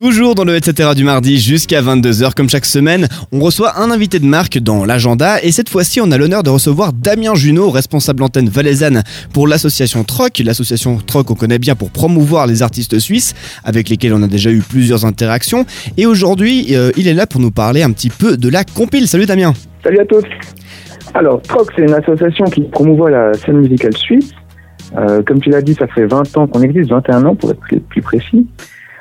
Toujours dans le etc du mardi jusqu'à 22h comme chaque semaine, on reçoit un invité de marque dans l'agenda et cette fois-ci on a l'honneur de recevoir Damien Junot, responsable antenne valaisanne pour l'association Troc. L'association Troc on connaît bien pour promouvoir les artistes suisses avec lesquels on a déjà eu plusieurs interactions et aujourd'hui euh, il est là pour nous parler un petit peu de la compile. Salut Damien Salut à tous Alors Troc c'est une association qui promouvoit la scène musicale suisse. Euh, comme tu l'as dit ça fait 20 ans qu'on existe, 21 ans pour être plus précis.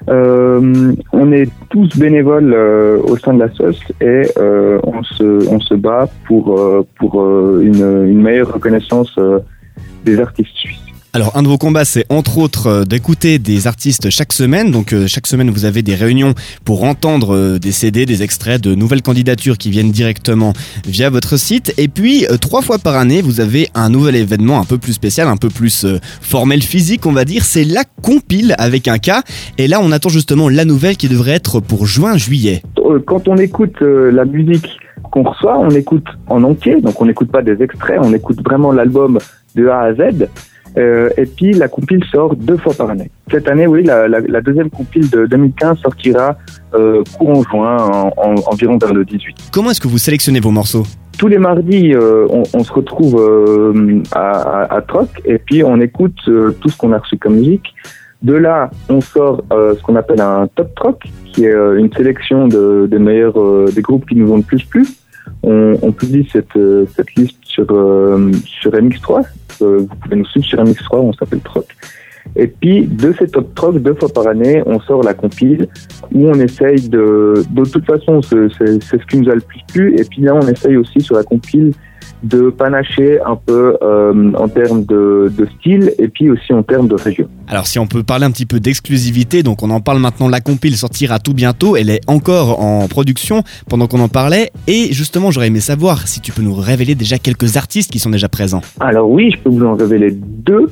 Euh, on est tous bénévoles euh, au sein de la SOS et euh, on, se, on se bat pour, pour une, une meilleure reconnaissance des artistes suisses. Alors, un de vos combats, c'est entre autres euh, d'écouter des artistes chaque semaine. Donc, euh, chaque semaine, vous avez des réunions pour entendre euh, des CD, des extraits de nouvelles candidatures qui viennent directement via votre site. Et puis, trois fois par année, vous avez un nouvel événement un peu plus spécial, un peu plus formel physique, on va dire. C'est la compile avec un K. Et là, on attend justement la nouvelle qui devrait être pour juin-juillet. Quand on écoute la musique qu'on reçoit, on écoute en entier. Donc, on n'écoute pas des extraits, on écoute vraiment l'album de A à Z. Euh, et puis la compile sort deux fois par année. Cette année, oui, la, la, la deuxième compile de 2015 sortira euh, courant juin, en, en, environ vers le 18. Comment est-ce que vous sélectionnez vos morceaux? Tous les mardis, euh, on, on, se retrouve à, à, à, Troc et puis on écoute tout ce qu'on a reçu comme musique. De là, on sort ce qu'on appelle un top Troc, qui est une sélection de, des meilleurs des groupes qui nous ont le plus plu. On, on publie cette, cette liste sur sur MX3 vous pouvez nous suivre sur MX3, on s'appelle Troc. Et puis, de ces top troc, deux fois par année, on sort la compile où on essaye de. De toute façon, c'est ce qui nous a le plus plu. Et puis là, on essaye aussi sur la compile de panacher un peu euh, en termes de, de, style et puis aussi en termes de région. Alors si on peut parler un petit peu d'exclusivité, donc on en parle maintenant, la compile sortira tout bientôt, elle est encore en production pendant qu'on en parlait et justement j'aurais aimé savoir si tu peux nous révéler déjà quelques artistes qui sont déjà présents. Alors oui, je peux vous en révéler deux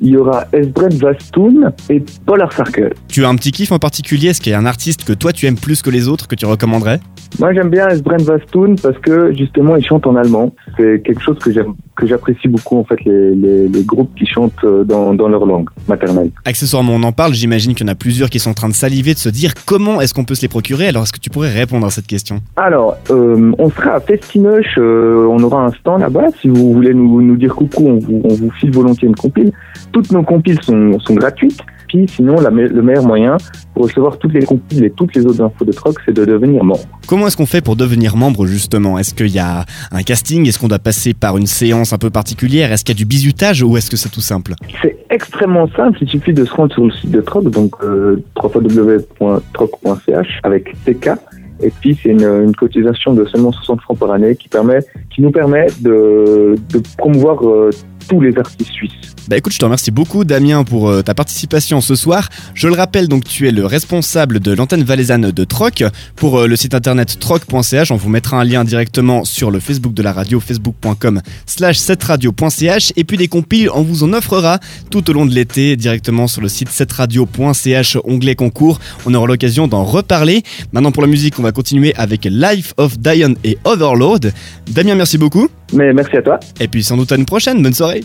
il y aura Esbret Vastoun et Polar Circle. Tu as un petit kiff en particulier? Est-ce qu'il y a un artiste que toi tu aimes plus que les autres que tu recommanderais? Moi j'aime bien Esbret Vastoun parce que justement il chante en allemand. C'est quelque chose que j'aime que j'apprécie beaucoup en fait les, les, les, groupes qui chantent euh, dans, dans leur langue maternelle. Accessoirement on en parle, j'imagine qu'il y en a plusieurs qui sont en train de saliver, de se dire comment est-ce qu'on peut se les procurer. Alors est-ce que tu pourrais répondre à cette question? Alors euh, on sera à Festinoche, euh, on aura un stand là-bas. Si vous voulez nous, nous dire coucou, on vous, on vous file volontiers une compile. Toutes nos compiles sont, sont gratuites. Puis sinon, la le meilleur moyen pour recevoir toutes les compiles et toutes les autres infos de Troc, c'est de devenir membre. Comment est-ce qu'on fait pour devenir membre justement? Est-ce qu'il y a un casting? Est-ce qu'on doit passer par une séance un peu particulière? Est-ce qu'il y a du bizutage ou est-ce que c'est tout simple? C'est extrêmement simple. Il suffit de se rendre sur le site de Troc, donc euh, www.troc.ch avec TK. Et puis c'est une, une, cotisation de seulement 60 francs par année qui permet, qui nous permet de, de promouvoir euh, tous les artistes suisses. Bah écoute, je te remercie beaucoup Damien pour euh, ta participation ce soir. Je le rappelle donc tu es le responsable de l'antenne valaisanne de Troc. Pour euh, le site internet troc.ch, on vous mettra un lien directement sur le Facebook de la radio, facebook.com slash 7radio.ch et puis des compiles, on vous en offrera tout au long de l'été directement sur le site 7radio.ch, onglet concours. On aura l'occasion d'en reparler. Maintenant pour la musique, on va continuer avec Life of Diane et Overload. Damien, merci beaucoup. Mais merci à toi. Et puis sans doute à une prochaine. Bonne soirée.